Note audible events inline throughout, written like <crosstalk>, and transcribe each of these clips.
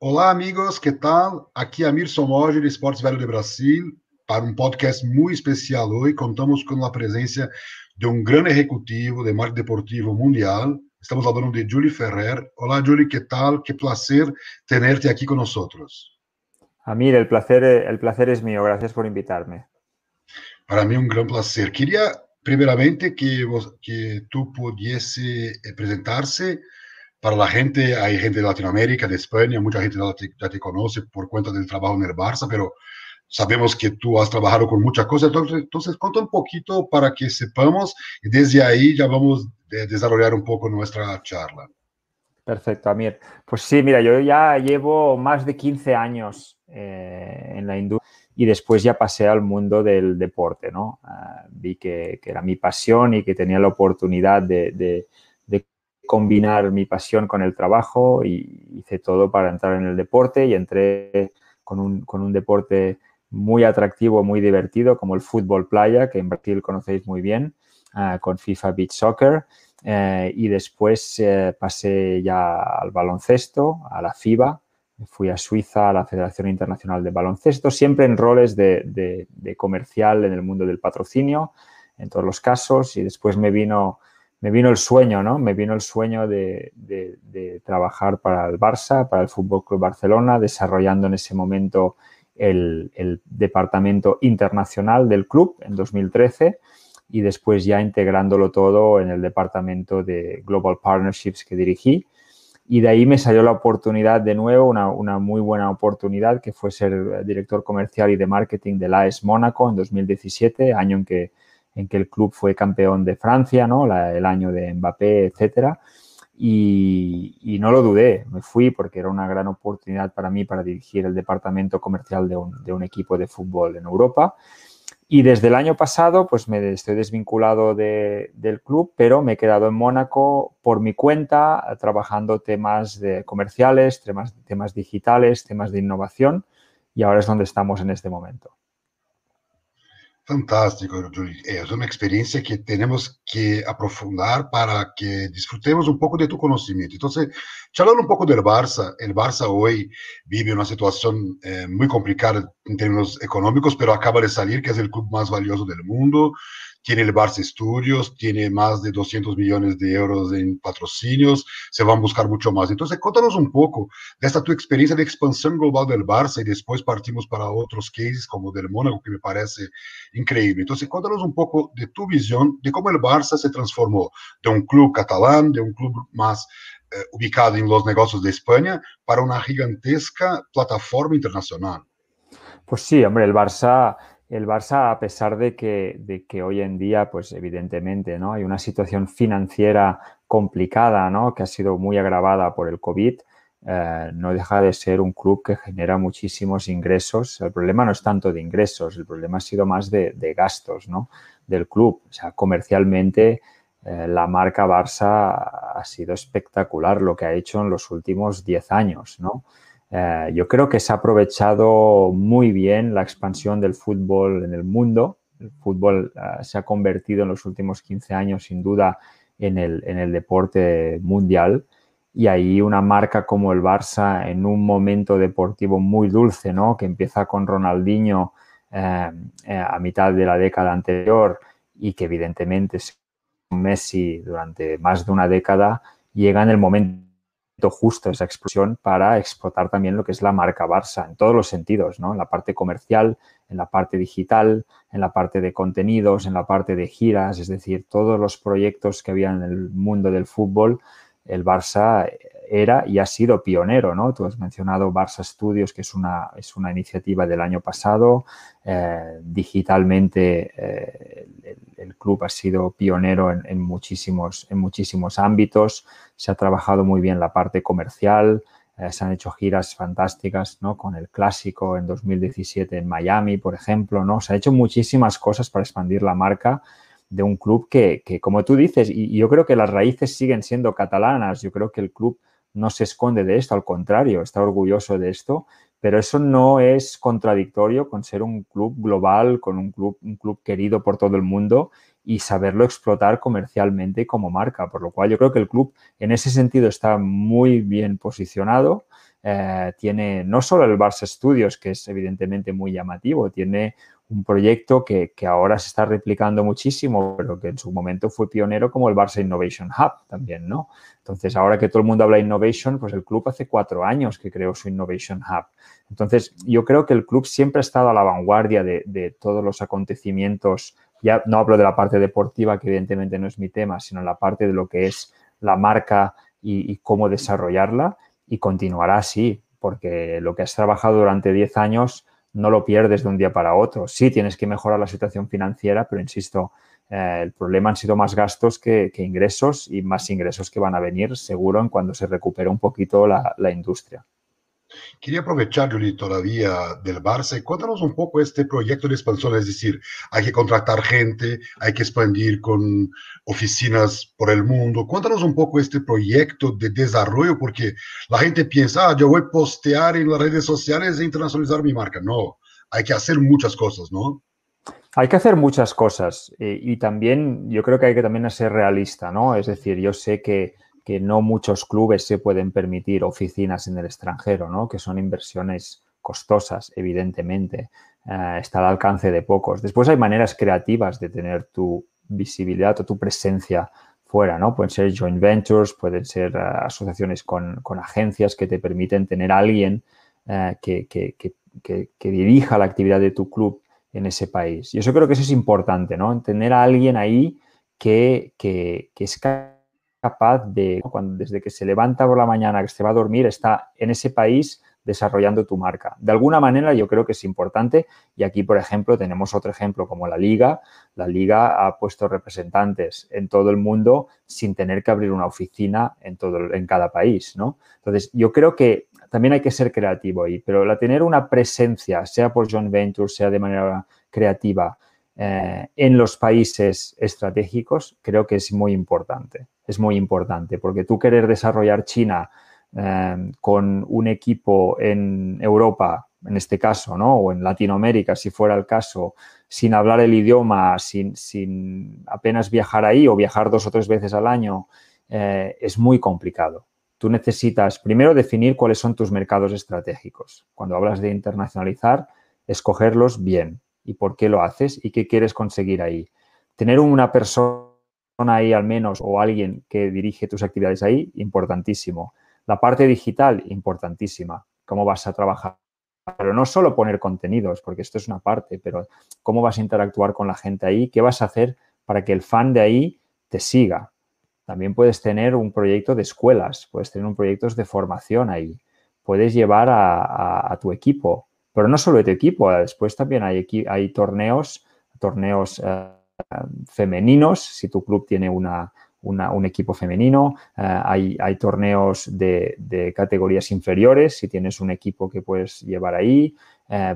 Olá, amigos, que tal? Aqui é Amir Somoge, de Esportes Velho de Brasil, para um podcast muito especial hoje. Contamos com a presença de um grande executivo de marketing deportivo mundial. Estamos falando de Julie Ferrer. Olá, Julie, que tal? Que placer tenerte aqui nós. Amir, el placer, el placer es mío. Gracias por invitarme. Para mí un gran placer. Quería primeramente que, vos, que tú pudiese presentarse para la gente, hay gente de Latinoamérica, de España, mucha gente ya te, ya te, conoce por cuenta del trabajo en el Barça, pero sabemos que tú has trabajado con muchas cosas, entonces, entonces cuenta un poquito para que sepamos y desde ahí ya vamos a desarrollar un poco nuestra charla. Perfecto, Amir. Pues sí, mira, yo ya llevo más de 15 años eh, en la industria y después ya pasé al mundo del deporte, ¿no? Uh, vi que, que, era mi pasión y que tenía la oportunidad de, de combinar mi pasión con el trabajo y hice todo para entrar en el deporte y entré con un, con un deporte muy atractivo, muy divertido, como el fútbol playa, que en Brasil conocéis muy bien, uh, con FIFA Beach Soccer. Uh, y después uh, pasé ya al baloncesto, a la FIBA, fui a Suiza, a la Federación Internacional de Baloncesto, siempre en roles de, de, de comercial en el mundo del patrocinio, en todos los casos, y después me vino me vino el sueño, ¿no? Me vino el sueño de, trabajar para el Barça, para el Fútbol Club Barcelona, desarrollando en ese momento el, departamento internacional del club en 2013 y después ya integrándolo todo en el departamento de Global Partnerships que dirigí. Y de ahí me salió la oportunidad de nuevo, una, una muy buena oportunidad, que fue ser director comercial y de marketing de la AES Mónaco en 2017, año en que en que el club fue campeón de Francia, ¿no? El año de Mbappé, etcétera. Y, no lo dudé, me fui porque era una gran oportunidad para mí para dirigir el departamento comercial de un, equipo de fútbol en Europa. Y desde el año pasado, pues me estoy desvinculado de, del club, pero me he quedado en Mónaco por mi cuenta, trabajando temas comerciales, temas digitales, temas de innovación, y ahora es donde estamos en este momento. Fantástico, Julie. Es una experiencia que tenemos que aprofundar para que disfrutemos un poco de tu conocimiento. Entonces, charlando un poco del Barça, el Barça hoy vive una situación eh, muy complicada en términos económicos, pero acaba de salir que es el club más valioso del mundo tiene el Barça Studios, tiene más de 200 millones de euros en patrocinios, se van a buscar mucho más. Entonces, cuéntanos un poco de esta tu experiencia de expansión global del Barça y después partimos para otros cases como del Mónaco, que me parece increíble. Entonces, cuéntanos un poco de tu visión de cómo el Barça se transformó de un club catalán, de un club más eh, ubicado en los negocios de España, para una gigantesca plataforma internacional. Pues sí, hombre, el Barça el Barça, a pesar de que, hoy en día, pues evidentemente, ¿no? Hay una situación financiera complicada, ¿no? Que ha sido muy agravada por el COVID, eh, no deja de ser un club que genera muchísimos ingresos. El problema no es tanto de ingresos, el problema ha sido más de, gastos. Del club. O sea, comercialmente, eh, la marca Barça ha sido espectacular lo que ha hecho en los últimos 10 años, ¿no? Eh, yo creo que se ha aprovechado muy bien la expansión del fútbol en el mundo. El fútbol uh, se ha convertido en los últimos 15 años, sin duda, en el, en el deporte mundial. Y ahí una marca como el Barça, en un momento deportivo muy dulce, ¿no? que empieza con Ronaldinho eh, eh a mitad de la década anterior y que evidentemente Messi durante más de una década, llega en el momento justo esa explosión para explotar también lo que es la marca Barça en todos los sentidos, ¿no? En la parte comercial, en la parte digital, en la parte de contenidos, en la parte de giras, es decir, todos los proyectos que había en el mundo del fútbol, el Barça era y ha sido pionero, ¿no? Tú has mencionado Barça Studios, que es una, es una iniciativa del año pasado. Eh, digitalmente eh, el, el, club ha sido pionero en, en, muchísimos, en muchísimos ámbitos. Se ha trabajado muy bien la parte comercial. Eh, se han hecho giras fantásticas, ¿no? Con el clásico en 2017 en Miami, por ejemplo, ¿no? Se han hecho muchísimas cosas para expandir la marca de un club que, que, como tú dices, y, yo creo que las raíces siguen siendo catalanas. Yo creo que el club no se esconde de esto, al contrario, está orgulloso de esto, pero eso no es contradictorio con ser un club global, con un club, un club querido por todo el mundo y saberlo explotar comercialmente como marca, por lo cual yo creo que el club en ese sentido está muy bien posicionado. eh, tiene no solo el Barça Studios, que es evidentemente muy llamativo, tiene un proyecto que, ahora se está replicando muchísimo, pero que en su momento fue pionero como el Barça Innovation Hub también, ¿no? Entonces, ahora que todo el mundo habla de innovation, pues el club hace cuatro años que creó su Innovation Hub. Entonces, yo creo que el club siempre ha estado a la vanguardia de, todos los acontecimientos. Ya no hablo de la parte deportiva, que evidentemente no es mi tema, sino la parte de lo que es la marca y, y cómo desarrollarla. Y continuará así, porque lo que has trabajado durante 10 años no lo pierdes de un día para otro. Sí, tienes que mejorar la situación financiera, pero insisto, eh, el problema han sido más gastos que, ingresos y más ingresos que van a venir seguro en cuando se recupere un poquito la industria. Quería aprovechar, Juli, todavía del Barça cuéntanos un poco este proyecto de expansión, es decir, hay que contratar gente, hay que expandir con oficinas por el mundo. Cuéntanos un poco este proyecto de desarrollo, porque la gente piensa, ah, yo voy a postear en las redes sociales e internacionalizar mi marca. No, hay que hacer muchas cosas, ¿no? Hay que hacer muchas cosas y, y también yo creo que hay que también ser realista, ¿no? Es decir, yo sé que que no muchos clubes se pueden permitir oficinas en el extranjero, ¿no? que son inversiones costosas, evidentemente. Eh, está al alcance de pocos. Después hay maneras creativas de tener tu visibilidad o tu presencia fuera, ¿no? Pueden ser joint ventures, pueden ser eh, asociaciones con, agencias que te permiten tener a alguien eh, que, dirija la actividad de tu club en ese país. Y eso creo que eso es importante, ¿no? Tener a alguien ahí que, que, que es de, cuando, desde que se levanta por la mañana, que se va a dormir, está en ese país desarrollando tu marca. De alguna manera yo creo que es importante y aquí, por ejemplo, tenemos otro ejemplo como la Liga. La Liga ha puesto representantes en todo el mundo sin tener que abrir una oficina en, todo, en cada país, ¿no? Entonces, yo creo que también hay que ser creativo ahí, pero la tener una presencia, sea por John Venture, sea de manera creativa, eh, en los países estratégicos, creo que es muy importante. Es muy importante porque tú querer desarrollar China eh, con un equipo en Europa, en este caso, ¿no? o en Latinoamérica, si fuera el caso, sin hablar el idioma, sin, sin apenas viajar ahí o viajar dos o tres veces al año, eh, es muy complicado. Tú necesitas primero definir cuáles son tus mercados estratégicos. Cuando hablas de internacionalizar, escogerlos bien y por qué lo haces y qué quieres conseguir ahí. Tener una persona ahí al menos o alguien que dirige tus actividades ahí, importantísimo. La parte digital, importantísima. Cómo vas a trabajar. Pero no solo poner contenidos, porque esto es una parte, pero cómo vas a interactuar con la gente ahí, qué vas a hacer para que el fan de ahí te siga. También puedes tener un proyecto de escuelas, puedes tener un proyecto de formación ahí. Puedes llevar a tu equipo pero no solo de equipo, después también hay, hay torneos, torneos eh, femeninos, si tu club tiene una, un equipo femenino, eh, hay, hay, torneos de, categorías inferiores, si tienes un equipo que puedes llevar ahí,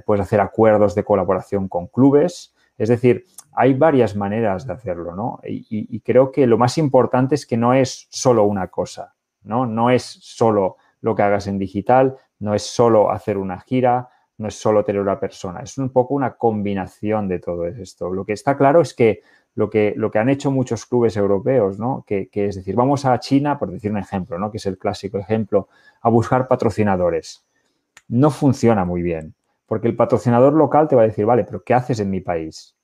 puedes hacer acuerdos de colaboración con clubes, es decir, hay varias maneras de hacerlo, ¿no? Y, y, creo que lo más importante es que no es solo una cosa, ¿no? No es solo lo que hagas en digital, no es solo hacer una gira, no es solo tener una persona, es un poco una combinación de todo esto. Lo que está claro es que lo que, lo que han hecho muchos clubes europeos, ¿no? Que, es decir, vamos a China, por decir un ejemplo, ¿no? que es el clásico ejemplo, a buscar patrocinadores. No funciona muy bien, porque el patrocinador local te va a decir, vale, pero ¿qué haces en mi país?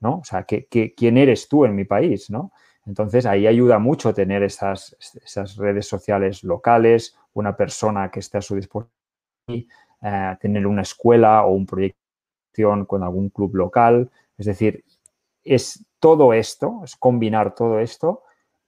¿No? O sea, ¿qué, quién eres tú en mi país? ¿no? Entonces, ahí ayuda mucho tener esas, esas redes sociales locales, una persona que esté a su disposición eh, tener una escuela o un proyecto con algún club local. Es decir, es todo esto, es combinar todo esto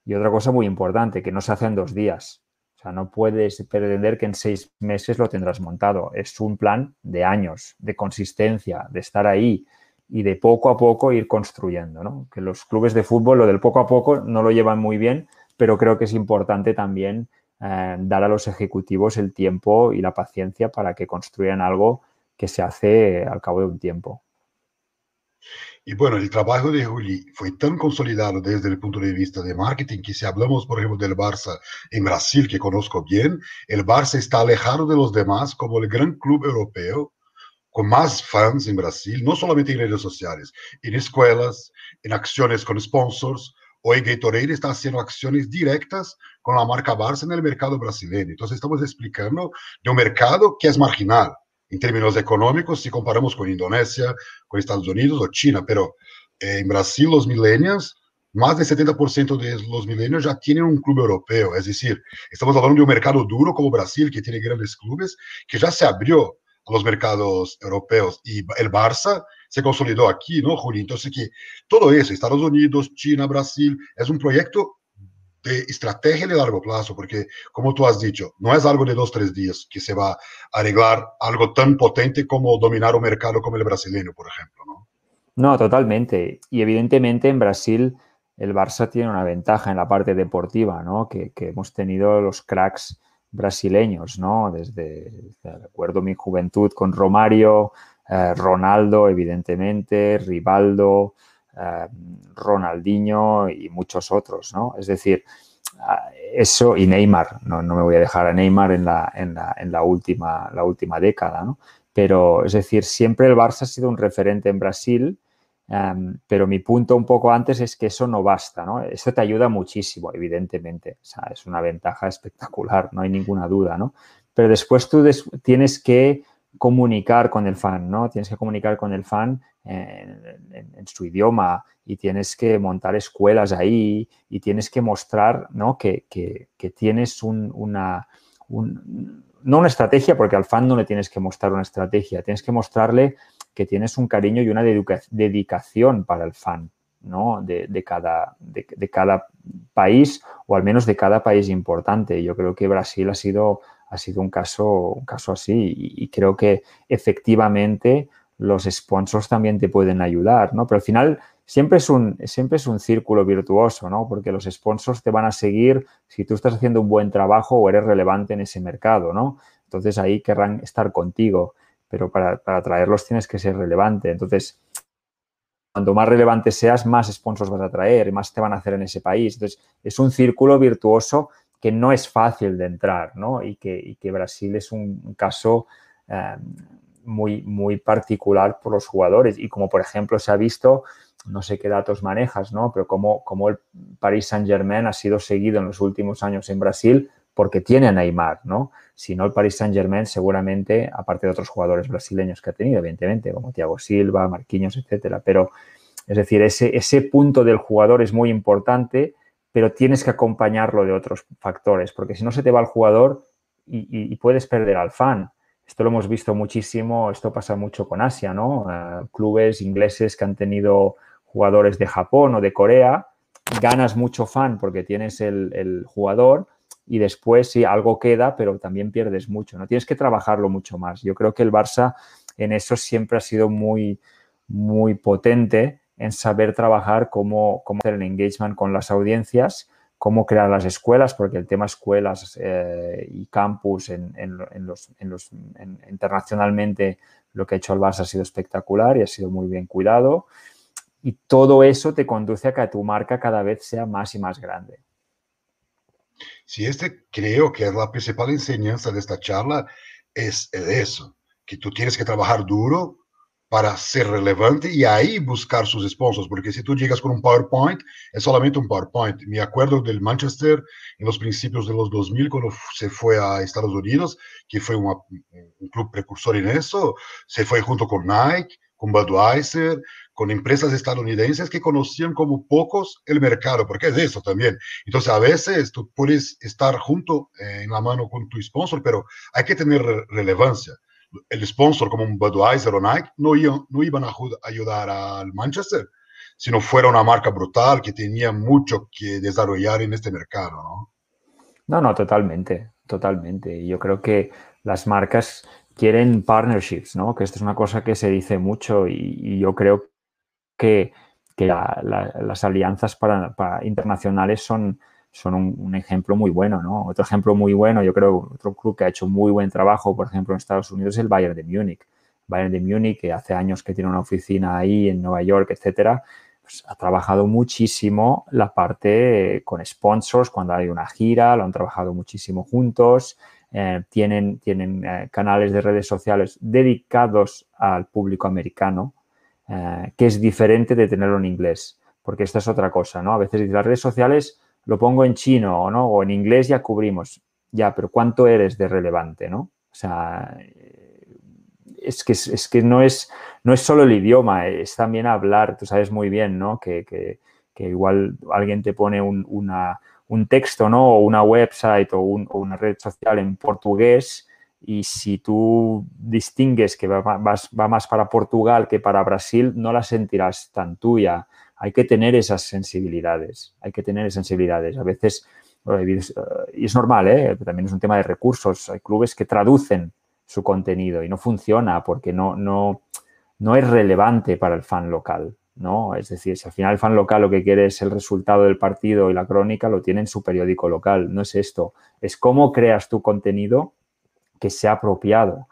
y otra cosa muy importante, que no se hace en dos días. O sea, no puedes pretender que en seis meses lo tendrás montado. Es un plan de años, de consistencia, de estar ahí y de poco a poco ir construyendo. ¿no? Que los clubes de fútbol, lo del poco a poco, no lo llevan muy bien, pero creo que es importante también eh, dar a los ejecutivos el tiempo y la paciencia para que construyan algo que se hace al cabo de un tiempo. Y bueno, el trabajo de Juli fue tan consolidado desde el punto de vista de marketing que si hablamos, por ejemplo, del Barça en Brasil, que conozco bien, el Barça está alejado de los demás como el gran club europeo con más fans en Brasil, no solamente en redes sociales, en escuelas, en acciones con sponsors. Hoy Gatorade está haciendo acciones directas con la marca Barça en el mercado brasileño. Entonces estamos explicando de un mercado que es marginal en términos económicos si comparamos con Indonesia, con Estados Unidos o China, pero eh, en Brasil los millennials, más del 70% de los millennials ya tienen un club europeo, es decir, estamos hablando de un mercado duro como Brasil, que tiene grandes clubes, que ya se abrió a los mercados europeos y el Barça se consolidó aquí, ¿no, Juli? Entonces, que todo eso, Estados Unidos, China, Brasil, es un proyecto de estrategia de largo plazo, porque como tú has dicho, no es algo de dos, tres días que se va a arreglar algo tan potente como dominar un mercado como el brasileño, por ejemplo, ¿no? No, totalmente. Y evidentemente en Brasil el Barça tiene una ventaja en la parte deportiva, ¿no? Que, hemos tenido los cracks brasileños, ¿no? Desde, recuerdo mi juventud con Romario, eh, Ronaldo, evidentemente, Rivaldo, Ronaldinho y muchos otros, ¿no? Es decir, ah, eso y Neymar, no, me voy a dejar a Neymar en la, en la, última, la última década, ¿no? Pero es decir, siempre el Barça ha sido un referente en Brasil, em, pero mi punto un poco antes es que eso no basta, ¿no? Eso te ayuda muchísimo, evidentemente, o sea, es una ventaja espectacular, no hay ninguna duda, ¿no? Pero después tú tienes que comunicar con el fan, ¿no? Tienes que comunicar con el fan en, su idioma y tienes que montar escuelas ahí y tienes que mostrar, ¿no? Que, tienes una, no una estrategia, porque al fan no le tienes que mostrar una estrategia, tienes que mostrarle que tienes un cariño y una dedicación para el fan, ¿no? De, cada, de, cada país o al menos de cada país importante. Yo creo que Brasil ha sido ha sido un caso, un caso así y, creo que efectivamente los sponsors también te pueden ayudar, ¿no? Pero al final siempre es un, siempre es un círculo virtuoso, ¿no? Porque los sponsors te van a seguir si tú estás haciendo un buen trabajo o eres relevante en ese mercado, ¿no? Entonces ahí querrán estar contigo, pero para, para traerlos tienes que ser relevante. Entonces, cuanto más relevante seas, más sponsors vas a traer, más te van a hacer en ese país. Entonces, es un círculo virtuoso que no es fácil de entrar, ¿no? Y que, que Brasil es un caso eh, muy, muy particular por los jugadores. Y como por ejemplo se ha visto, no sé qué datos manejas, ¿no? Pero como, como el Paris Saint Germain ha sido seguido en los últimos años en Brasil porque tiene a Neymar, ¿no? Si no, el Paris Saint Germain seguramente, aparte de otros jugadores brasileños que ha tenido, evidentemente, como Thiago Silva, Marquinhos, etcétera. Pero, es decir, ese, ese punto del jugador es muy importante pero tienes que acompañarlo de otros factores, porque si no se te va el jugador y, puedes perder al fan. Esto lo hemos visto muchísimo, esto pasa mucho con Asia, ¿no? Eh, clubes ingleses que han tenido jugadores de Japón o de Corea, ganas mucho fan porque tienes el, jugador y después sí, algo queda, pero también pierdes mucho, ¿no? Tienes que trabajarlo mucho más. Yo creo que el Barça en eso siempre ha sido muy, muy potente en saber trabajar cómo, cómo hacer el engagement con las audiencias, cómo crear las escuelas, porque el tema escuelas eh, y campus en, los, internacionalmente lo que ha hecho el Barça ha sido espectacular y ha sido muy bien cuidado. Y todo eso te conduce a que tu marca cada vez sea más y más grande. Sí, este creo que es la principal enseñanza de esta charla, es eso, que tú tienes que trabajar duro para ser relevante y ahí buscar sus sponsors, porque si tú llegas con un PowerPoint, es solamente un PowerPoint. Me acuerdo del Manchester en los principios de los 2000, cuando se fue a Estados Unidos, que fue un club precursor en eso, se fue junto con Nike, con Budweiser, con empresas estadounidenses que conocían como pocos el mercado, porque es eso también. Entonces, a veces tú puedes estar junto eh, en la mano con tu sponsor, pero hay que tener relevancia el sponsor como un Budweiser o Nike no, iban, no iban a ayudar al Manchester, sino fuera una marca brutal que tenía mucho que desarrollar en este mercado, ¿no? No, no, totalmente, totalmente. Yo creo que las marcas quieren partnerships, ¿no? Que esto es una cosa que se dice mucho y, yo creo que, que las alianzas para, para internacionales son, son un, ejemplo muy bueno, ¿no? Otro ejemplo muy bueno, yo creo, otro club que ha hecho muy buen trabajo, por ejemplo, en Estados Unidos es el Bayern de Múnich. Bayern de Múnich, que hace años que tiene una oficina ahí en Nueva York, etcétera, pues ha trabajado muchísimo la parte con sponsors cuando hay una gira, lo han trabajado muchísimo juntos, eh, tienen, tienen eh, canales de redes sociales dedicados al público americano, eh, que es diferente de tenerlo en inglés, porque esta es otra cosa, ¿no? A veces las redes sociales lo pongo en chino ¿no? o en inglés ya cubrimos. Ya, pero ¿cuánto eres de relevante? ¿no? O sea, es que, es que no, es, no es solo el idioma, es también hablar. Tú sabes muy bien ¿no? que, que, igual alguien te pone un, un texto ¿no? o una website o, o, una red social en portugués y si tú distingues que va, va, más para Portugal que para Brasil, no la sentirás tan tuya. Hay que tener esas sensibilidades, hay que tener sensibilidades. A veces, y es normal, ¿eh? también es un tema de recursos, hay clubes que traducen su contenido y no funciona porque no, no, no es relevante para el fan local. ¿no? Es decir, si al final el fan local lo que quiere es el resultado del partido y la crónica, lo tiene en su periódico local. No es esto. Es cómo creas tu contenido que sea apropiado,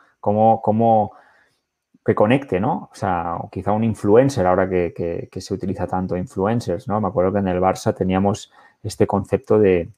que conecte, ¿no? O sea, quizá un influencer, ahora que, se utiliza tanto influencers, ¿no? Me acuerdo que en el Barça teníamos este concepto de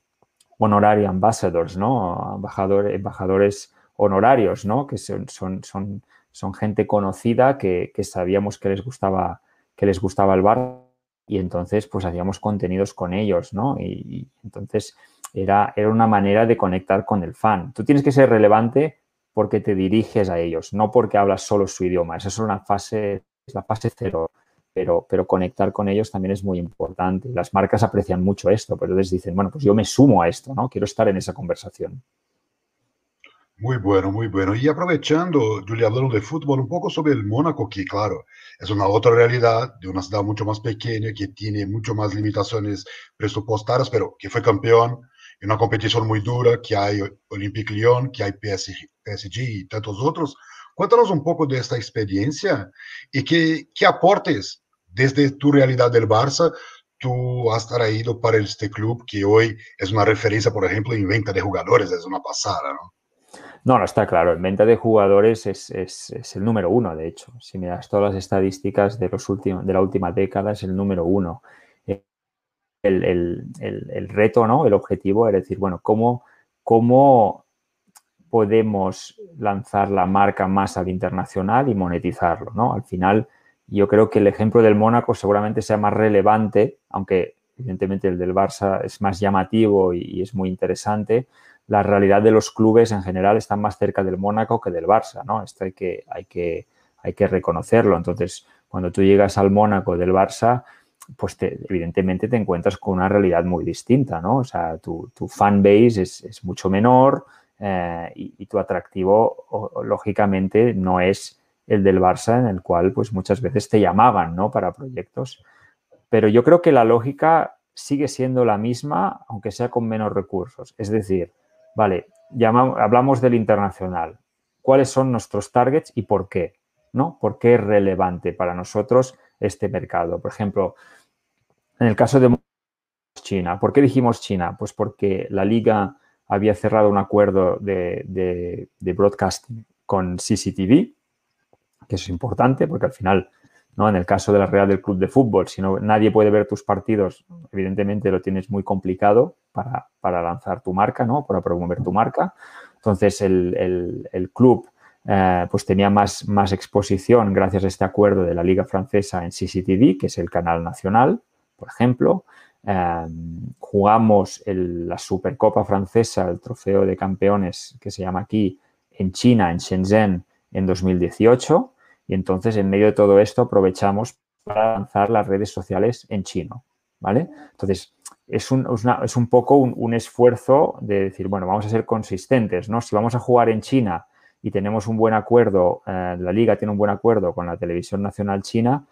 honorary ambassadors, ¿no? Embajadores, embajadores honorarios, ¿no? Que son, son, son, son gente conocida que, sabíamos que les gustaba, que les gustaba el bar y entonces pues hacíamos contenidos con ellos, ¿no? y entonces era, era una manera de conectar con el fan. Tú tienes que ser relevante porque te diriges a ellos, no porque hablas solo su idioma. Esa es una fase, es la fase cero. Pero, pero, conectar con ellos también es muy importante. Las marcas aprecian mucho esto, pero entonces dicen, bueno, pues yo me sumo a esto, ¿no? Quiero estar en esa conversación. Muy bueno, muy bueno. Y aprovechando, Julia, hablando de fútbol, un poco sobre el Mónaco, que claro, es una otra realidad de una ciudad mucho más pequeña, que tiene mucho más limitaciones presupuestarias, pero que fue campeón, en una competición muy dura, que hay Olympique Lyon, que hay PSG, y tantos otros. Cuéntanos un poco de esta experiencia y qué, qué aportes desde tu realidad del Barça tú has traído para este club que hoy es una referencia, por ejemplo, en venta de jugadores, es una pasada, ¿no? No, no está claro. En venta de jugadores es, es, es, el número uno, de hecho. Si miras todas las estadísticas de, los últimos, de la última década, es el número uno el, reto, ¿no? El objetivo era decir, bueno, ¿cómo, ¿cómo podemos lanzar la marca más al internacional y monetizarlo, ¿no? Al final, yo creo que el ejemplo del Mónaco seguramente sea más relevante, aunque evidentemente el del Barça es más llamativo y, es muy interesante, la realidad de los clubes en general están más cerca del Mónaco que del Barça, ¿no? Esto hay que, hay que, hay que reconocerlo. Entonces, cuando tú llegas al Mónaco del Barça, pues evidentemente te encuentras con una realidad muy distinta, ¿no? O sea, tu, tu fan base es, mucho menor eh, y, tu atractivo, lógicamente, no es el del Barça, en el cual, pues, muchas veces te llamaban, ¿no? Para proyectos. Pero yo creo que la lógica sigue siendo la misma, aunque sea con menos recursos. Es decir, vale, hablamos del internacional. ¿Cuáles son nuestros targets y por qué? ¿No? ¿Por qué es relevante para nosotros este mercado? Por ejemplo, en el caso de China, ¿por qué dijimos China? Pues porque la liga había cerrado un acuerdo de, broadcasting con CCTV, que es importante porque al final, ¿no? en el caso de la Real del Club de Fútbol, si no, nadie puede ver tus partidos, evidentemente lo tienes muy complicado para, lanzar tu marca, ¿no? para promover tu marca. Entonces, el, club eh, pues tenía más, más exposición gracias a este acuerdo de la Liga Francesa en CCTV, que es el canal nacional por ejemplo. Em, jugamos la Supercopa francesa, el trofeo de campeones que se llama aquí, en China, en Shenzhen, en 2018. Y entonces, en medio de todo esto, aprovechamos para lanzar las redes sociales en chino. ¿Vale? Entonces, es un, es un poco un, esfuerzo de decir, bueno, vamos a ser consistentes, ¿no? Si vamos a jugar en China y tenemos un buen acuerdo, eh, la liga tiene un buen acuerdo con la televisión nacional china,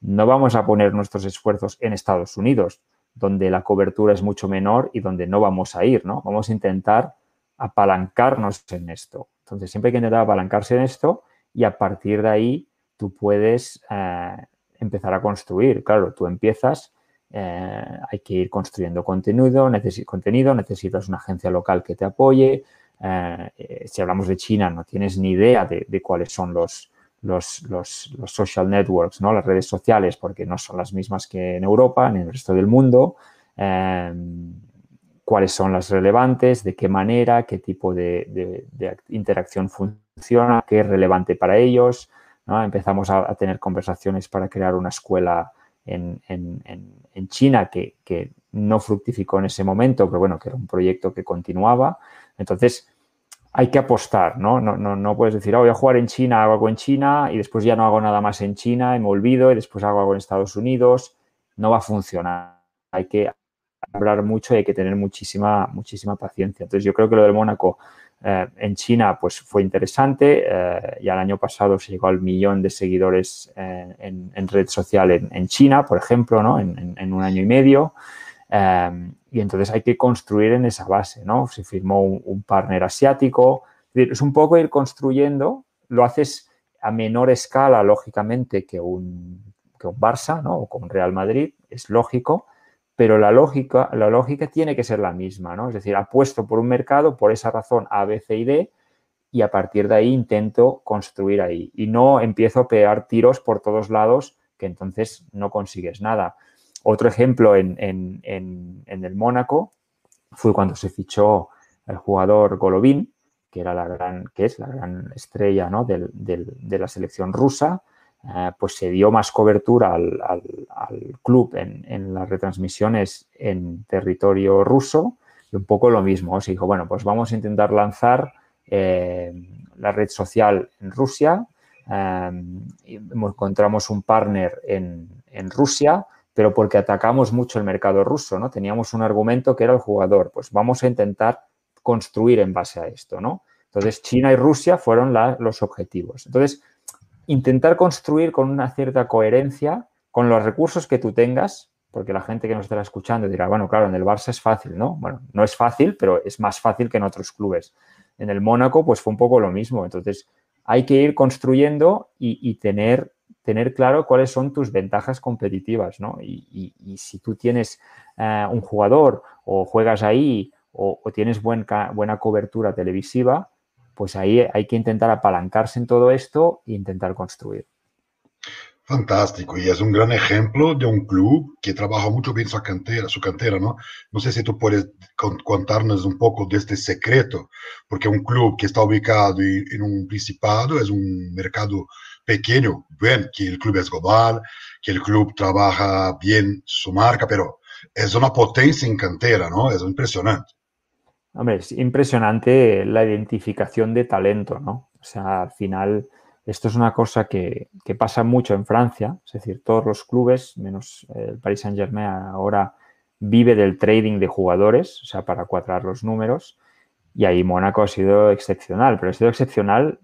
no vamos a poner nuestros esfuerzos en Estados Unidos, donde la cobertura es mucho menor y donde no vamos a ir, ¿no? Vamos a intentar apalancarnos en esto. Entonces, siempre hay que intentar apalancarse en esto y a partir de ahí tú puedes eh, empezar a construir. Claro, tú empiezas, eh, hay que ir construyendo contenido, contenido, necesitas una agencia local que te apoye. Eh, si hablamos de China, no tienes ni idea de cuáles son los, los, los, social networks, ¿no? las redes sociales, porque no son las mismas que en Europa, ni en el resto del mundo. Em, cuáles son las relevantes, de qué manera, qué tipo de, interacción funciona, qué es relevante para ellos. Empezamos a, tener conversaciones para crear una escuela en, China que, no fructificó en ese momento, pero bueno, que era un proyecto que continuaba. Entonces, hay que apostar, ¿no? No, no, puedes decir, oh, voy a jugar en China, hago algo en China y después ya no hago nada más en China y me olvido y después hago algo en Estados Unidos. No va a funcionar. Hay que hablar mucho y hay que tener muchísima, muchísima paciencia. Entonces, yo creo que lo del Mónaco eh, en China pues fue interesante. Eh, ya el año pasado se llegó al millón de seguidores eh, en, red social en, China, por ejemplo, ¿no? en, un año y medio. Y entonces hay que construir en esa base, ¿no? Se firmó un, partner asiático. Es un poco ir construyendo, lo haces a menor escala, lógicamente, que un, que un Barça, ¿no? O con Real Madrid, es lógico, pero la lógica, la lógica tiene que ser la misma, ¿no? Es decir, apuesto por un mercado, por esa razón A, B, C y D, y a partir de ahí intento construir ahí. Y no empiezo a pegar tiros por todos lados, que entonces no consigues nada. Otro ejemplo en, el Mónaco fue cuando se fichó el jugador Golovin, que, era la gran, que es la gran estrella ¿no? de la selección rusa, eh, pues se dio más cobertura al, club en, las retransmisiones en territorio ruso y un poco lo mismo. Se dijo, bueno, pues vamos a intentar lanzar eh, la red social en Rusia. Eh, encontramos un partner en, Rusia, pero porque atacamos mucho el mercado ruso, ¿no? Teníamos un argumento que era el jugador. Pues vamos a intentar construir en base a esto, ¿no? Entonces, China y Rusia fueron los objetivos. Entonces, intentar construir con una cierta coherencia con los recursos que tú tengas, porque la gente que nos estará escuchando dirá, bueno, claro, en el Barça es fácil, ¿no? Bueno, no es fácil, pero es más fácil que en otros clubes. En el Mónaco, pues fue un poco lo mismo. Entonces, hay que ir construyendo y, tener, tener claro cuáles son tus ventajas competitivas, ¿no? Y, si tú tienes eh, un jugador o juegas ahí o, tienes buena cobertura televisiva, pues ahí hay que intentar apalancarse en todo esto e intentar construir. Fantástico, y es un gran ejemplo de un club que trabaja mucho bien su cantera, su cantera, ¿no? No sé si tú puedes contarnos un poco de este secreto, porque un club que está ubicado en un principado es un mercado pequeño, ven que el club es global, que el club trabaja bien su marca, pero es una potencia en cantera, ¿no? Es impresionante. Hombre, es impresionante la identificación de talento, ¿no? O sea, al final, esto es una cosa que, pasa mucho en Francia, es decir, todos los clubes, menos el Paris Saint-Germain ahora vive del trading de jugadores, o sea, para cuadrar los números, y ahí Mónaco ha sido excepcional, pero ha sido excepcional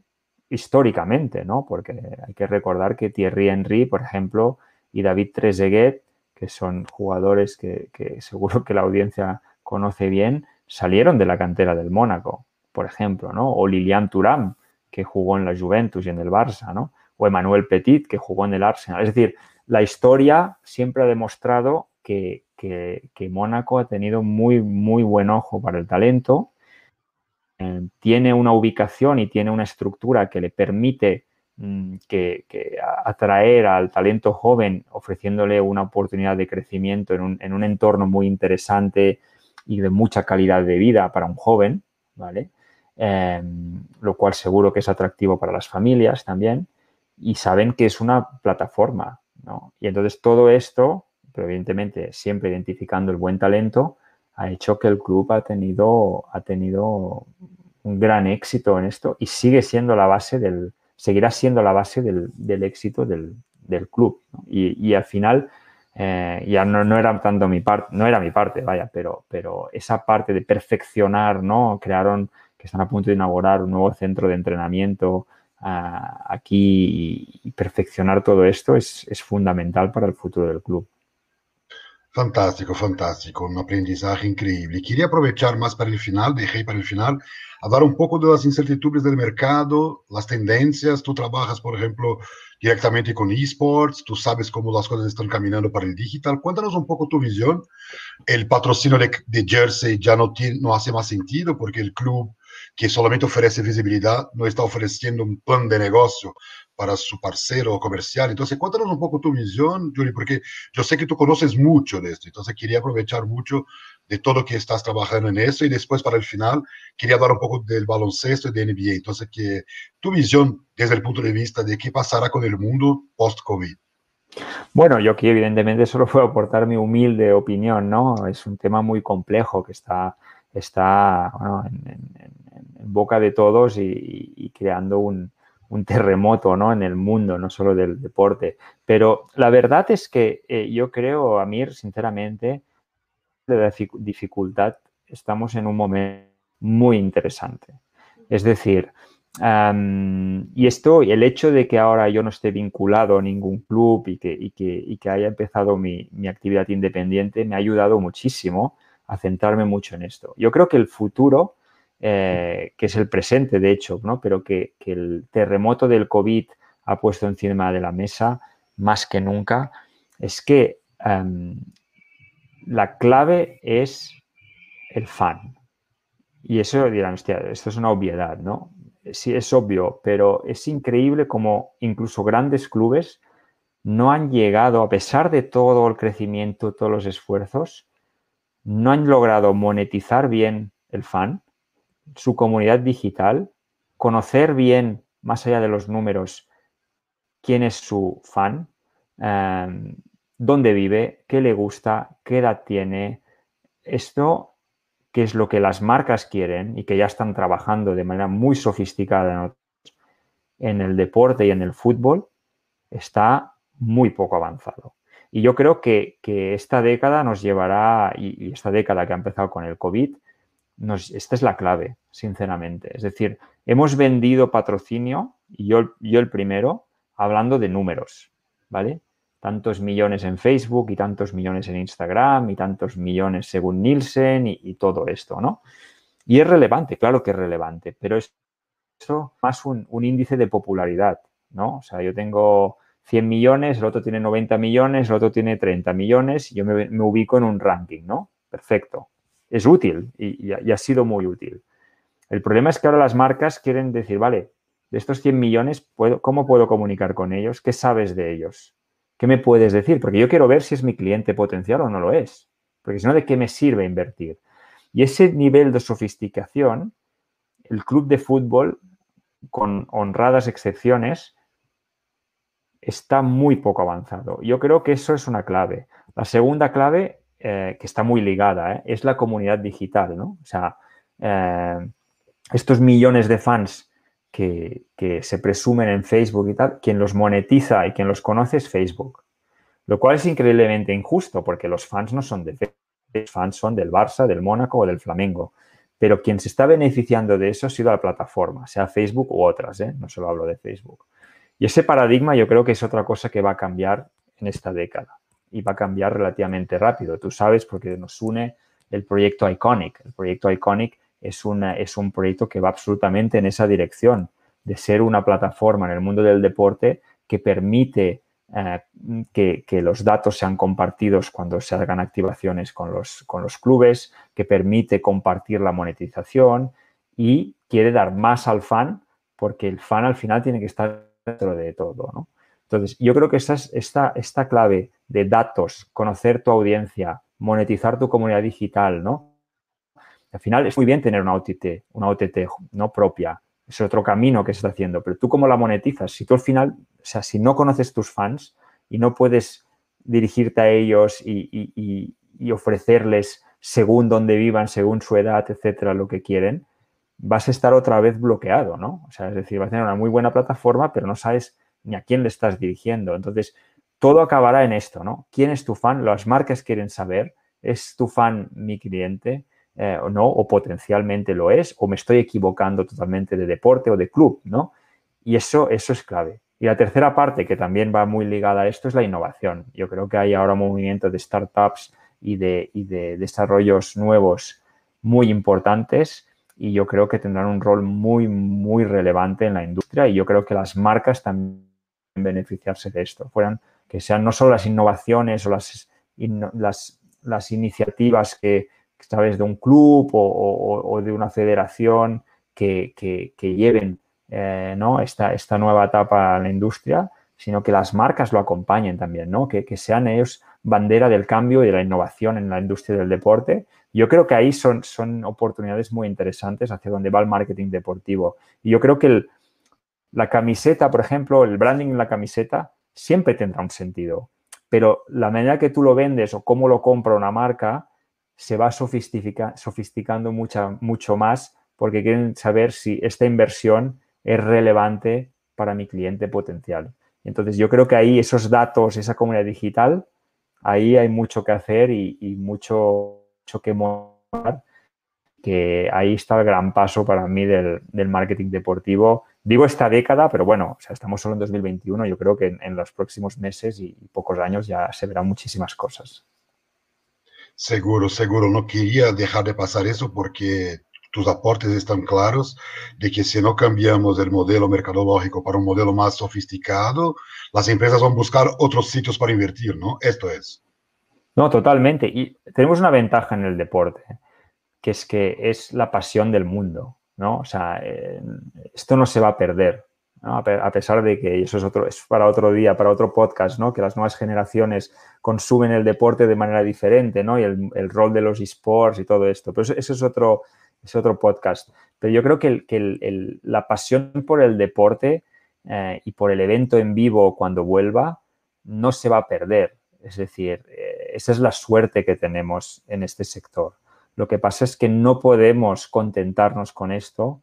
históricamente, ¿no? Porque hay que recordar que Thierry Henry, por ejemplo, y David Trezeguet, que son jugadores que, que <laughs> seguro que la audiencia conoce bien, salieron de la cantera del Mónaco, por ejemplo, ¿no? O Lilian Thuram, que jugó en la Juventus y en el Barça, ¿no? O Emmanuel Petit, que jugó en el Arsenal. Es decir, la historia siempre ha demostrado que, Mónaco ha tenido muy, muy buen ojo para el talento, eh, tiene una ubicación y tiene una estructura que le permite mm, que, atraer al talento joven ofreciéndole una oportunidad de crecimiento en un, en un entorno muy interesante, y de mucha calidad de vida para un joven, ¿vale? Em, lo cual seguro que es atractivo para las familias también, y saben que es una plataforma, ¿no? Y entonces todo esto, pero evidentemente siempre identificando el buen talento, ha hecho que el club ha tenido, ha tenido un gran éxito en esto y sigue siendo la base del, seguirá siendo la base del, éxito del, club. Y, y, al final eh, ya no, no, era tanto mi parte, no era mi parte, vaya, pero, pero esa parte de perfeccionar, ¿no? Crearon, que están a punto de inaugurar un nuevo centro de entrenamiento ah, aquí y, perfeccionar todo esto es, es fundamental para el futuro del club. Fantástico, fantástico, un aprendizaje increíble. Quería aprovechar más para el final, dejé para el final, hablar un poco de las incertidumbres del mercado, las tendencias. Tú trabajas, por ejemplo, directamente con esports, tú sabes cómo las cosas están caminando para el digital. Cuéntanos un poco tu visión. El patrocinio de, Jersey ya no, tiene, no hace más sentido porque el club que solamente ofrece visibilidad no está ofreciendo un plan de negocio para su parcero comercial. Entonces, cuéntanos un poco tu visión, Juli, porque yo sé que tú conoces mucho de esto, entonces quería aprovechar mucho de todo que estás trabajando en eso y después para el final quería hablar un poco del baloncesto y de NBA. Entonces, que tu visión desde el punto de vista de qué pasará con el mundo post-COVID. Bueno, yo aquí evidentemente solo puedo aportar mi humilde opinión, ¿no? Es un tema muy complejo que está, está en, boca de todos y, creando un, terremoto, ¿no? En el mundo, no solo del deporte. Pero la verdad es que eh, yo creo, Amir, sinceramente, de dificultad, estamos en un momento muy interesante. Es decir, y esto, el hecho de que ahora yo no esté vinculado a ningún club y que, haya empezado mi, actividad independiente me ha ayudado muchísimo a centrarme mucho en esto. Yo creo que el futuro, eh, que es el presente de hecho, ¿no? pero que, el terremoto del COVID ha puesto encima de la mesa más que nunca, es que la clave es el fan. Y eso dirán, hostia, esto es una obviedad, ¿no? sí es obvio, pero es increíble como incluso grandes clubes no han llegado, a pesar de todo el crecimiento, todos los esfuerzos, no han logrado monetizar bien el fan, su comunidad digital, conocer bien, más allá de los números, quién es su fan, em, dónde vive, qué le gusta, qué edad tiene. Esto qué es lo que las marcas quieren y que ya están trabajando de manera muy sofisticada en el deporte y en el fútbol, está muy poco avanzado. Y yo creo que, esta década nos llevará, y, esta década que ha empezado con el COVID, esta es la clave, sinceramente. Es decir, hemos vendido patrocinio, y yo, yo el primero, hablando de números, ¿vale? tantos millones en Facebook y tantos millones en Instagram y tantos millones según Nielsen y, todo esto, ¿no? Y es relevante, claro que es relevante, pero es eso más un, índice de popularidad, ¿no? O sea, yo tengo 100 millones, el otro tiene 90 millones, el otro tiene 30 millones y yo me, ubico en un ranking, ¿no? Perfecto. Es útil y, ha sido muy útil. El problema es que ahora las marcas quieren decir, vale, de estos 100 millones, ¿cómo puedo comunicar con ellos? ¿Qué sabes de ellos? ¿Qué me puedes decir? Porque yo quiero ver si es mi cliente potencial o no lo es. Porque si no, ¿de qué me sirve invertir? Y ese nivel de sofisticación, el club de fútbol, con honradas excepciones, está muy poco avanzado. Yo creo que eso es una clave. La segunda clave, eh, que está muy ligada, eh, es la comunidad digital, ¿no? O sea, eh, estos millones de fans que, se presumen en Facebook y tal, quien los monetiza y quien los conoce es Facebook. Lo cual es increíblemente injusto porque los fans no son de Facebook, los fans son del Barça, del Mónaco o del Flamengo. Pero quien se está beneficiando de eso ha sido la plataforma, sea Facebook u otras, no solo hablo de Facebook. Y ese paradigma yo creo que es otra cosa que va a cambiar en esta década y va a cambiar relativamente rápido. Tú sabes porque nos une el proyecto Iconic. El proyecto Iconic es, una, es un proyecto que va absolutamente en esa dirección, de ser una plataforma en el mundo del deporte que permite eh, que, los datos sean compartidos cuando se hagan activaciones con los, con los clubes, que permite compartir la monetización y quiere dar más al fan porque el fan al final tiene que estar dentro de todo. Entonces, yo creo que esta, esta, esta clave de datos, conocer tu audiencia, monetizar tu comunidad digital, ¿no? Al final es muy bien tener una OTT, una OTT no propia. Es otro camino que se está haciendo. Pero tú cómo la monetizas? Si tú al final, o sea, si no conoces tus fans y no puedes dirigirte a ellos y, ofrecerles según dónde vivan, según su edad, etcétera, lo que quieren, vas a estar otra vez bloqueado, ¿no? O sea, es decir, vas a tener una muy buena plataforma, pero no sabes ni a quién le estás dirigiendo. Entonces, todo acabará en esto, ¿no? ¿Quién es tu fan? Las marcas quieren saber, ¿es tu fan mi cliente? Eh, o no, o potencialmente lo es, o me estoy equivocando totalmente de deporte o de club, ¿no? Y eso, eso es clave. Y la tercera parte, que también va muy ligada a esto, es la innovación. Yo creo que hay ahora un movimiento de startups y de, y de desarrollos nuevos muy importantes y yo creo que tendrán un rol muy, muy relevante en la industria y yo creo que las marcas también beneficiarse de esto. Fueran que sean no solo las innovaciones o las, las, iniciativas que, través de un club o, de una federación que, lleven eh, ¿no? esta, esta nueva etapa en la industria, sino que las marcas lo acompañen también, ¿no? que, sean ellos bandera del cambio y de la innovación en la industria del deporte. Yo creo que ahí son, son oportunidades muy interesantes hacia donde va el marketing deportivo. Y yo creo que la camiseta, por ejemplo, el branding en la camiseta siempre tendrá un sentido. pero la manera que tú lo vendes o cómo lo compra una marca se va sofisticando mucho más porque quieren saber si esta inversión es relevante para mi cliente potencial. Entonces yo creo que ahí esos datos, esa comunidad digital, ahí hay mucho que hacer y, mucho, que mostrar, que ahí está el gran paso para mí del, marketing deportivo. Digo esta década, pero bueno, o sea, estamos solo en 2021, yo creo que en, los próximos meses y, pocos años ya se verán muchísimas cosas. Seguro, seguro. No quería dejar de pasar eso porque tus aportes están claros de que si no cambiamos el modelo mercadológico para un modelo más sofisticado, las empresas van a buscar otros sitios para invertir, ¿no? Esto es. No, totalmente. Y tenemos una ventaja en el deporte, que es que es la pasión del mundo, ¿no? O sea, eh, esto no se va a perder, a pesar de que eso es, otro, es para otro día, para otro podcast, ¿no? Que las nuevas generaciones consumen el deporte de manera diferente, ¿no? Y el, el rol de los esports y todo esto. Pero eso es otro, es otro podcast. Pero yo creo que, la pasión por el deporte eh, y por el evento en vivo cuando vuelva no se va a perder. Es decir, eh, esa es la suerte que tenemos en este sector. Lo que pasa es que no podemos contentarnos con esto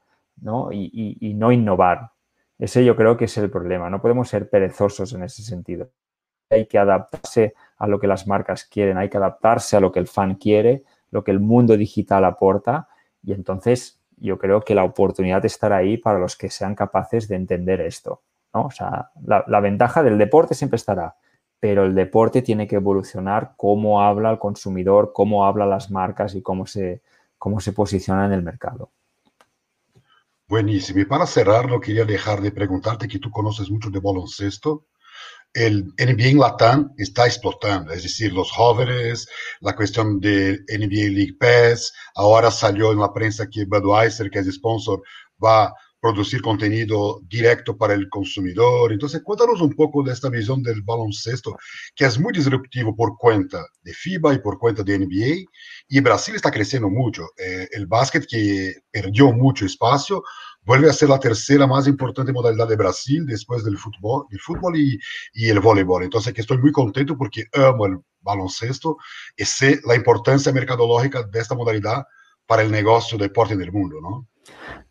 Y, no innovar. Ese yo creo que es el problema. No podemos ser perezosos en ese sentido. Hay que adaptarse a lo que las marcas quieren, hay que adaptarse a lo que el fan quiere, lo que el mundo digital aporta y entonces yo creo que la oportunidad estará ahí para los que sean capaces de entender esto. ¿no? O sea, la, ventaja del deporte siempre estará, pero el deporte tiene que evolucionar cómo habla el consumidor, cómo habla las marcas y cómo se, cómo se posiciona en el mercado. Buenísimo. Y para cerrar, no quería dejar de preguntarte que tú conoces mucho de baloncesto el NBA en Latam está explotando, es decir, los jóvenes, la cuestión de NBA League Pass, ahora salió en la prensa que Budweiser, que es sponsor, va a producir contenido directo para el consumidor. Entonces, cuéntanos un poco de esta visión del baloncesto, que es muy disruptivo por cuenta de FIBA y por cuenta de NBA, y Brasil está creciendo mucho. Eh, el básquet que perdió mucho espacio, vuelve a ser la tercera más importante modalidad de Brasil después del fútbol, el fútbol y, y, el voleibol. Entonces, que estoy muy contento porque amo el baloncesto y sé la importancia mercadológica de esta modalidad para el negocio deporte en el mundo, ¿no?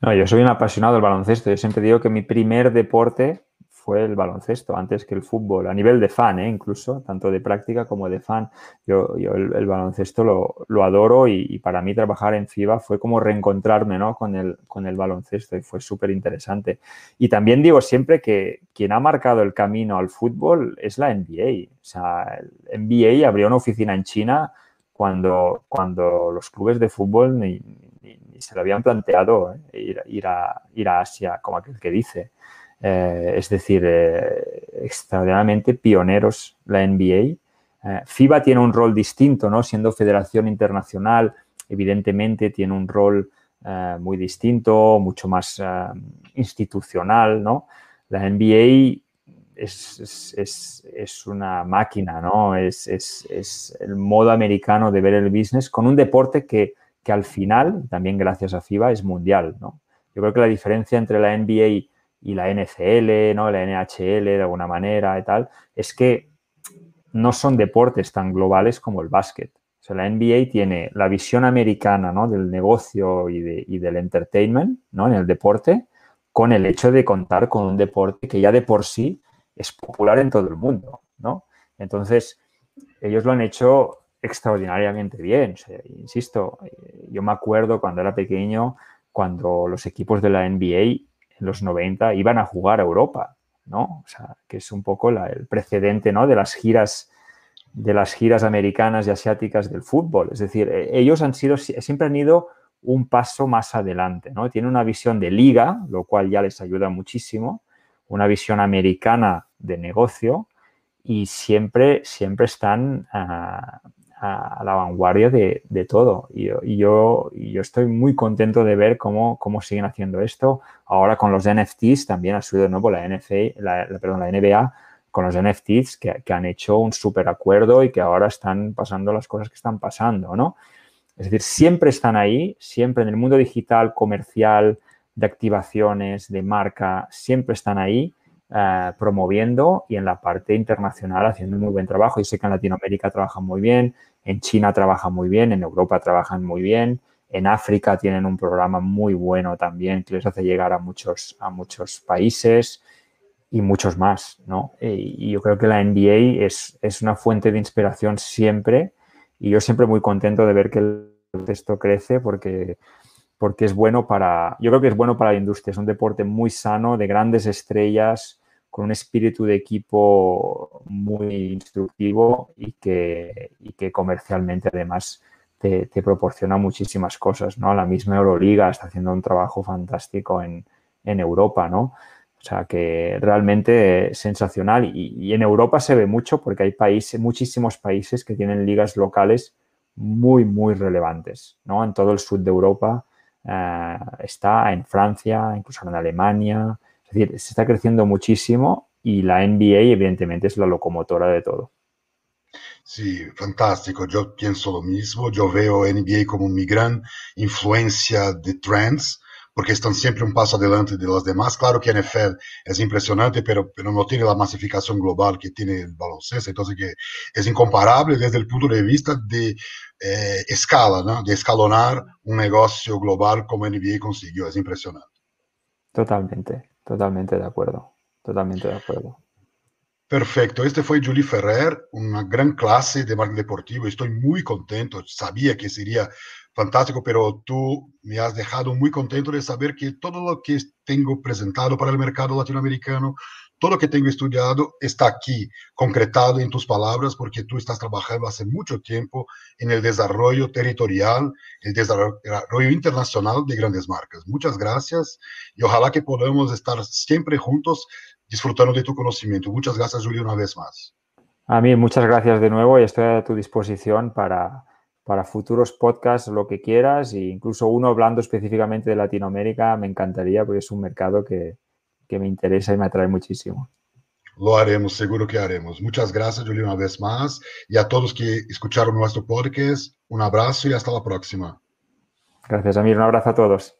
No, yo soy un apasionado del baloncesto. Yo siempre digo que mi primer deporte fue el baloncesto antes que el fútbol, a nivel de fan, ¿eh? incluso, tanto de práctica como de fan. Yo, el, baloncesto lo, adoro y, para mí trabajar en FIBA fue como reencontrarme ¿no? con, el, con el baloncesto y fue súper interesante. Y también digo siempre que quien ha marcado el camino al fútbol es la NBA. O sea, el NBA abrió una oficina en China cuando, cuando los clubes de fútbol se lo habían planteado ¿eh? ir, ir, a, ir a Asia, como aquel que dice. Eh, es decir, eh, extraordinariamente pioneros la NBA. FIBA tiene un rol distinto, ¿no? Siendo federación internacional, evidentemente tiene un rol muy distinto, mucho más institucional, ¿no? La NBA es, una máquina, ¿no? Es, el modo americano de ver el business con un deporte que, que, al final, también gracias a FIBA, es mundial, ¿no? Yo creo que la diferencia entre la NBA y la NCL, ¿no? la NHL de alguna manera y tal, es que no son deportes tan globales como el básquet. O sea, la NBA tiene la visión americana ¿no? del negocio y, y, del entertainment ¿no? en el deporte, con el hecho de contar con un deporte que ya de por sí es popular en todo el mundo. ¿no? Entonces, ellos lo han hecho extraordinariamente bien. insisto, yo me acuerdo cuando era pequeño, cuando los equipos de la NBA en los 90 iban a jugar a Europa, ¿no? O sea, que es un poco el precedente, ¿no? De las giras de las giras americanas y asiáticas del fútbol. Es decir, e, ellos han sido, siempre han ido un paso más adelante, ¿no? Tienen una visión de liga, lo cual ya les ayuda muchísimo, una visión americana de negocio y siempre, siempre están ah, a, la vanguardia de, todo. Y, yo, yo, estoy muy contento de ver cómo, cómo, siguen haciendo esto. Ahora con los NFTs también ha subido de nuevo la, NFL, la, perdón, la NBA con los NFTs que, que, han hecho un súper acuerdo y que ahora están pasando las cosas que están pasando, ¿no? Es decir, siempre están ahí, siempre en el mundo digital, comercial, de activaciones, de marca, siempre están ahí eh, promoviendo y en la parte internacional haciendo un muy buen trabajo. Yo sé que en Latinoamérica trabajan muy bien, en China trabajan muy bien, en Europa trabajan muy bien, en África tienen un programa muy bueno también que les hace llegar a muchos, a muchos países y muchos más, ¿no? Y yo creo que la NBA es, es una fuente de inspiración siempre y yo siempre muy contento de ver que el texto crece porque porque es bueno para, yo creo que es bueno para la industria, es un deporte muy sano, de grandes estrellas, con un espíritu de equipo muy instructivo y que, que comercialmente además te, proporciona muchísimas cosas, ¿no? La misma Euroliga está haciendo un trabajo fantástico en, Europa, ¿no? O sea que realmente sensacional y, y, en Europa se ve mucho porque hay países, muchísimos países que tienen ligas locales muy, muy relevantes, ¿no? En todo el sur de Europa eh, está en Francia, incluso en Alemania. Es decir, se está creciendo muchísimo y la NBA evidentemente es la locomotora de todo. Sí, fantástico. Yo pienso lo mismo. Yo veo NBA como mi gran influencia de trends, porque están siempre un paso adelante de los demás. Claro que NFL es impresionante, pero, pero no tiene la masificación global que tiene el baloncesto, entonces que es incomparable desde el punto de vista de eh, escala, ¿no? de escalonar un negocio global como NBA consiguió. Es impresionante. Totalmente, totalmente de acuerdo, totalmente de acuerdo. Perfecto, este fue Julie Ferrer, una gran clase de marketing deportivo. Estoy muy contento, sabía que sería fantástico, pero tú me has dejado muy contento de saber que todo lo que tengo presentado para el mercado latinoamericano todo lo que tengo estudiado está aquí, concretado en tus palabras, porque tú estás trabajando hace mucho tiempo en el desarrollo territorial, el desarrollo internacional de grandes marcas. Muchas gracias y ojalá que podamos estar siempre juntos disfrutando de tu conocimiento. Muchas gracias, Julio, una vez más. A mí, muchas gracias de nuevo y estoy a tu disposición para, para futuros podcasts, lo que quieras, e incluso uno hablando específicamente de Latinoamérica, me encantaría porque es un mercado que, que me interesa y me atrae muchísimo. Lo haremos, seguro que haremos. Muchas gracias, Julio, una vez más. Y a todos que escucharon nuestro podcast, un abrazo y hasta la próxima. Gracias, Amir. Un abrazo a todos.